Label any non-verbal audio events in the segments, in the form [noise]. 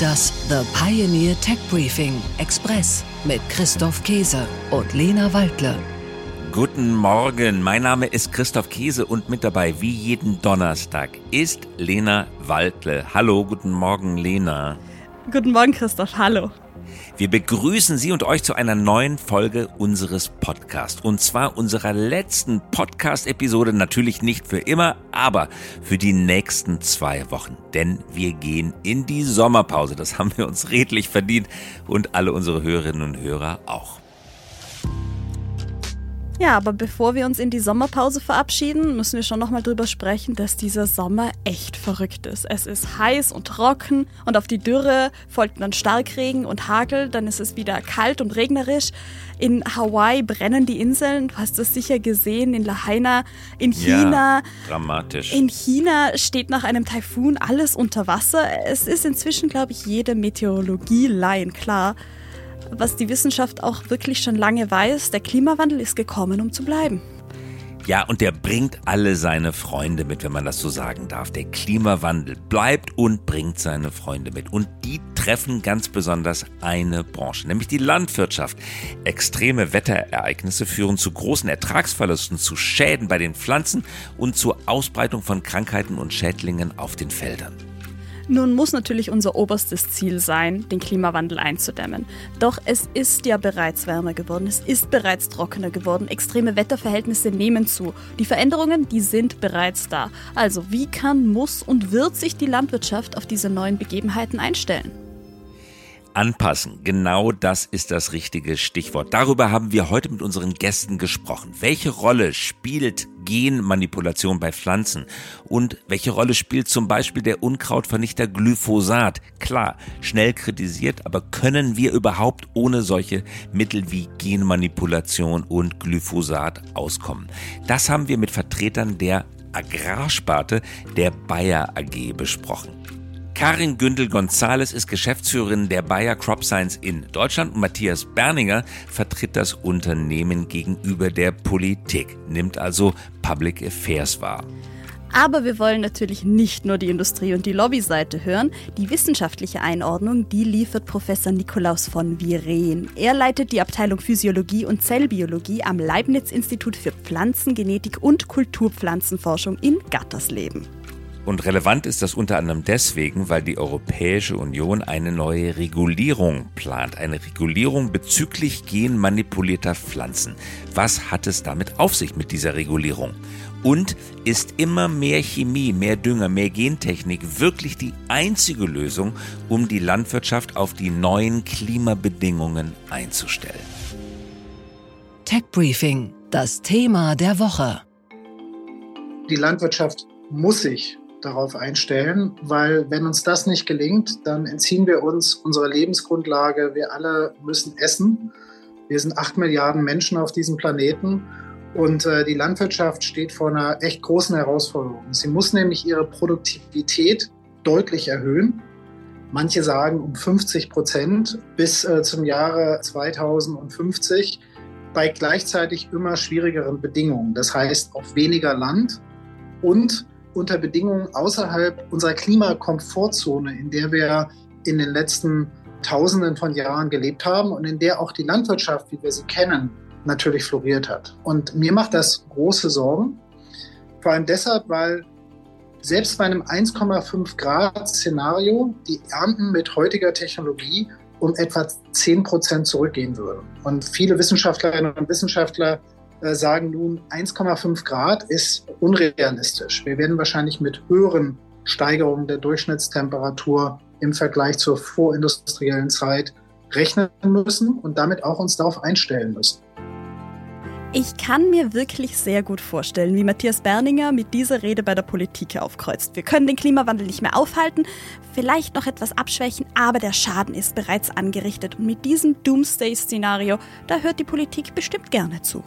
Das The Pioneer Tech Briefing Express mit Christoph Käse und Lena Waldle. Guten Morgen, mein Name ist Christoph Käse und mit dabei wie jeden Donnerstag ist Lena Waldle. Hallo, guten Morgen, Lena. Guten Morgen, Christoph. Hallo. Wir begrüßen Sie und euch zu einer neuen Folge unseres Podcasts. Und zwar unserer letzten Podcast-Episode, natürlich nicht für immer, aber für die nächsten zwei Wochen. Denn wir gehen in die Sommerpause. Das haben wir uns redlich verdient und alle unsere Hörerinnen und Hörer auch. Ja, aber bevor wir uns in die Sommerpause verabschieden, müssen wir schon nochmal drüber sprechen, dass dieser Sommer echt verrückt ist. Es ist heiß und trocken und auf die Dürre folgt dann Starkregen und Hagel, dann ist es wieder kalt und regnerisch. In Hawaii brennen die Inseln, du hast es sicher gesehen, in Lahaina, in China. Ja, dramatisch. In China steht nach einem Taifun alles unter Wasser. Es ist inzwischen, glaube ich, jede Meteorologie-Laien klar was die Wissenschaft auch wirklich schon lange weiß, der Klimawandel ist gekommen, um zu bleiben. Ja, und der bringt alle seine Freunde mit, wenn man das so sagen darf. Der Klimawandel bleibt und bringt seine Freunde mit. Und die treffen ganz besonders eine Branche, nämlich die Landwirtschaft. Extreme Wetterereignisse führen zu großen Ertragsverlusten, zu Schäden bei den Pflanzen und zur Ausbreitung von Krankheiten und Schädlingen auf den Feldern. Nun muss natürlich unser oberstes Ziel sein, den Klimawandel einzudämmen. Doch es ist ja bereits wärmer geworden, es ist bereits trockener geworden, extreme Wetterverhältnisse nehmen zu. Die Veränderungen, die sind bereits da. Also wie kann, muss und wird sich die Landwirtschaft auf diese neuen Begebenheiten einstellen? Anpassen, genau das ist das richtige Stichwort. Darüber haben wir heute mit unseren Gästen gesprochen. Welche Rolle spielt Genmanipulation bei Pflanzen? Und welche Rolle spielt zum Beispiel der Unkrautvernichter Glyphosat? Klar, schnell kritisiert, aber können wir überhaupt ohne solche Mittel wie Genmanipulation und Glyphosat auskommen? Das haben wir mit Vertretern der Agrarsparte der Bayer AG besprochen. Karin Gündel-Gonzales ist Geschäftsführerin der Bayer Crop Science in Deutschland und Matthias Berninger vertritt das Unternehmen gegenüber der Politik, nimmt also Public Affairs wahr. Aber wir wollen natürlich nicht nur die Industrie- und die Lobbyseite hören. Die wissenschaftliche Einordnung, die liefert Professor Nikolaus von Viren. Er leitet die Abteilung Physiologie und Zellbiologie am Leibniz-Institut für Pflanzengenetik und Kulturpflanzenforschung in Gattersleben. Und relevant ist das unter anderem deswegen, weil die Europäische Union eine neue Regulierung plant. Eine Regulierung bezüglich genmanipulierter Pflanzen. Was hat es damit auf sich mit dieser Regulierung? Und ist immer mehr Chemie, mehr Dünger, mehr Gentechnik wirklich die einzige Lösung, um die Landwirtschaft auf die neuen Klimabedingungen einzustellen? Tech Briefing, das Thema der Woche. Die Landwirtschaft muss sich darauf einstellen, weil wenn uns das nicht gelingt, dann entziehen wir uns unserer Lebensgrundlage. Wir alle müssen essen. Wir sind acht Milliarden Menschen auf diesem Planeten und äh, die Landwirtschaft steht vor einer echt großen Herausforderung. Sie muss nämlich ihre Produktivität deutlich erhöhen. Manche sagen um 50 Prozent bis äh, zum Jahre 2050 bei gleichzeitig immer schwierigeren Bedingungen. Das heißt auf weniger Land und unter Bedingungen außerhalb unserer Klimakomfortzone, in der wir in den letzten Tausenden von Jahren gelebt haben und in der auch die Landwirtschaft, wie wir sie kennen, natürlich floriert hat. Und mir macht das große Sorgen, vor allem deshalb, weil selbst bei einem 1,5 Grad Szenario die Ernten mit heutiger Technologie um etwa 10 Prozent zurückgehen würden. Und viele Wissenschaftlerinnen und Wissenschaftler sagen nun, 1,5 Grad ist unrealistisch. Wir werden wahrscheinlich mit höheren Steigerungen der Durchschnittstemperatur im Vergleich zur vorindustriellen Zeit rechnen müssen und damit auch uns darauf einstellen müssen. Ich kann mir wirklich sehr gut vorstellen, wie Matthias Berninger mit dieser Rede bei der Politik aufkreuzt. Wir können den Klimawandel nicht mehr aufhalten, vielleicht noch etwas abschwächen, aber der Schaden ist bereits angerichtet. Und mit diesem Doomsday-Szenario, da hört die Politik bestimmt gerne zu.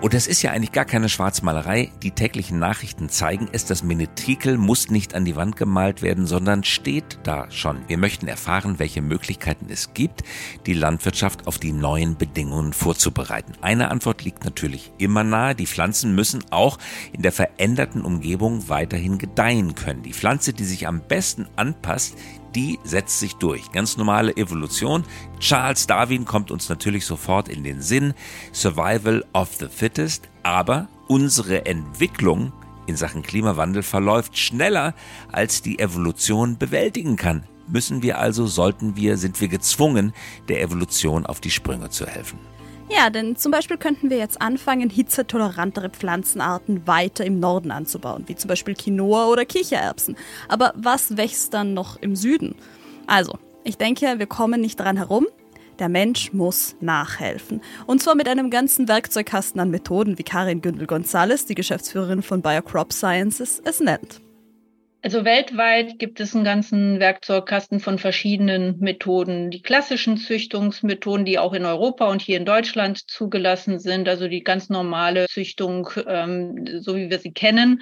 Und das ist ja eigentlich gar keine Schwarzmalerei. Die täglichen Nachrichten zeigen es, das Menetrikel muss nicht an die Wand gemalt werden, sondern steht da schon. Wir möchten erfahren, welche Möglichkeiten es gibt, die Landwirtschaft auf die neuen Bedingungen vorzubereiten. Eine Antwort liegt natürlich immer nahe. Die Pflanzen müssen auch in der veränderten Umgebung weiterhin gedeihen können. Die Pflanze, die sich am besten anpasst, die setzt sich durch. Ganz normale Evolution. Charles Darwin kommt uns natürlich sofort in den Sinn. Survival of the fittest. Aber unsere Entwicklung in Sachen Klimawandel verläuft schneller, als die Evolution bewältigen kann. Müssen wir also, sollten wir, sind wir gezwungen, der Evolution auf die Sprünge zu helfen. Ja, denn zum Beispiel könnten wir jetzt anfangen, hitzetolerantere Pflanzenarten weiter im Norden anzubauen, wie zum Beispiel Quinoa oder Kichererbsen. Aber was wächst dann noch im Süden? Also, ich denke, wir kommen nicht dran herum. Der Mensch muss nachhelfen. Und zwar mit einem ganzen Werkzeugkasten an Methoden, wie Karin Gündel-Gonzalez, die Geschäftsführerin von BioCrop Sciences, es nennt. Also weltweit gibt es einen ganzen Werkzeugkasten von verschiedenen Methoden. Die klassischen Züchtungsmethoden, die auch in Europa und hier in Deutschland zugelassen sind, also die ganz normale Züchtung, ähm, so wie wir sie kennen.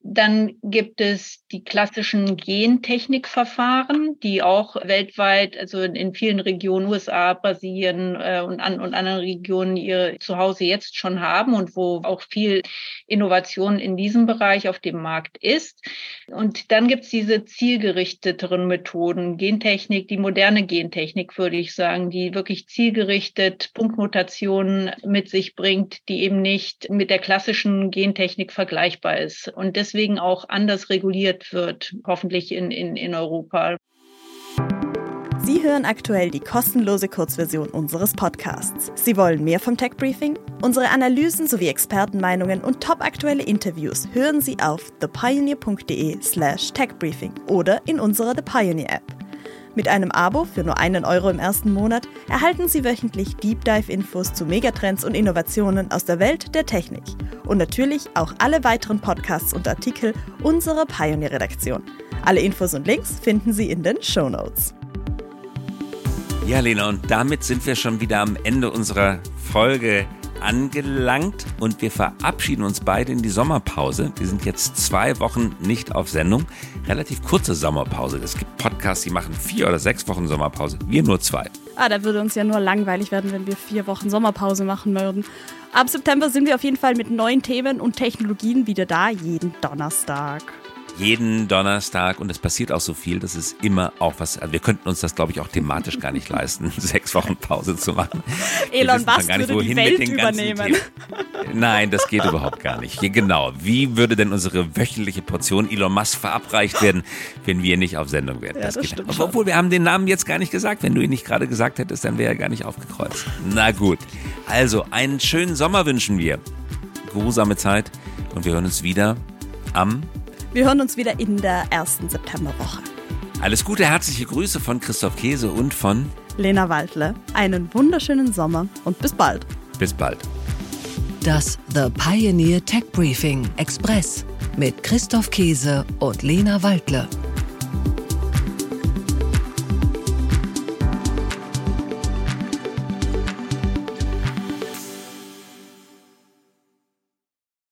Dann gibt es die klassischen Gentechnikverfahren, die auch weltweit, also in vielen Regionen USA, Brasilien äh, und, an, und anderen Regionen ihr Zuhause jetzt schon haben und wo auch viel Innovation in diesem Bereich auf dem Markt ist. Und dann gibt es diese zielgerichteteren Methoden, Gentechnik, die moderne Gentechnik, würde ich sagen, die wirklich zielgerichtet Punktmutationen mit sich bringt, die eben nicht mit der klassischen Gentechnik vergleichbar ist. Und deswegen deswegen auch anders reguliert wird, hoffentlich in, in, in Europa. Sie hören aktuell die kostenlose Kurzversion unseres Podcasts. Sie wollen mehr vom Tech Briefing? Unsere Analysen sowie Expertenmeinungen und topaktuelle Interviews hören Sie auf thepioneer.de/slash techbriefing oder in unserer The Pioneer App. Mit einem Abo für nur einen Euro im ersten Monat erhalten Sie wöchentlich Deep Dive Infos zu Megatrends und Innovationen aus der Welt der Technik. Und natürlich auch alle weiteren Podcasts und Artikel unserer Pioneer Redaktion. Alle Infos und Links finden Sie in den Show Notes. Ja, Lena, und damit sind wir schon wieder am Ende unserer Folge angelangt und wir verabschieden uns beide in die Sommerpause. Wir sind jetzt zwei Wochen nicht auf Sendung. Relativ kurze Sommerpause. Es gibt Podcasts, die machen vier oder sechs Wochen Sommerpause. Wir nur zwei. Ah, da würde uns ja nur langweilig werden, wenn wir vier Wochen Sommerpause machen würden. Ab September sind wir auf jeden Fall mit neuen Themen und Technologien wieder da, jeden Donnerstag jeden Donnerstag und es passiert auch so viel, dass es immer auch was, also wir könnten uns das glaube ich auch thematisch gar nicht leisten, [laughs] sechs Wochen Pause zu machen. Elon Musk würde die Welt übernehmen. Nein, das geht überhaupt gar nicht. Genau, wie würde denn unsere wöchentliche Portion Elon Musk verabreicht werden, wenn wir nicht auf Sendung wären? Ja, das, das stimmt. Obwohl, wir haben den Namen jetzt gar nicht gesagt. Wenn du ihn nicht gerade gesagt hättest, dann wäre er gar nicht aufgekreuzt. Na gut, also einen schönen Sommer wünschen wir. Geruhsame Zeit und wir hören uns wieder am wir hören uns wieder in der ersten Septemberwoche. Alles Gute, herzliche Grüße von Christoph Käse und von Lena Waldle. Einen wunderschönen Sommer und bis bald. Bis bald. Das The Pioneer Tech Briefing Express mit Christoph Käse und Lena Waldle.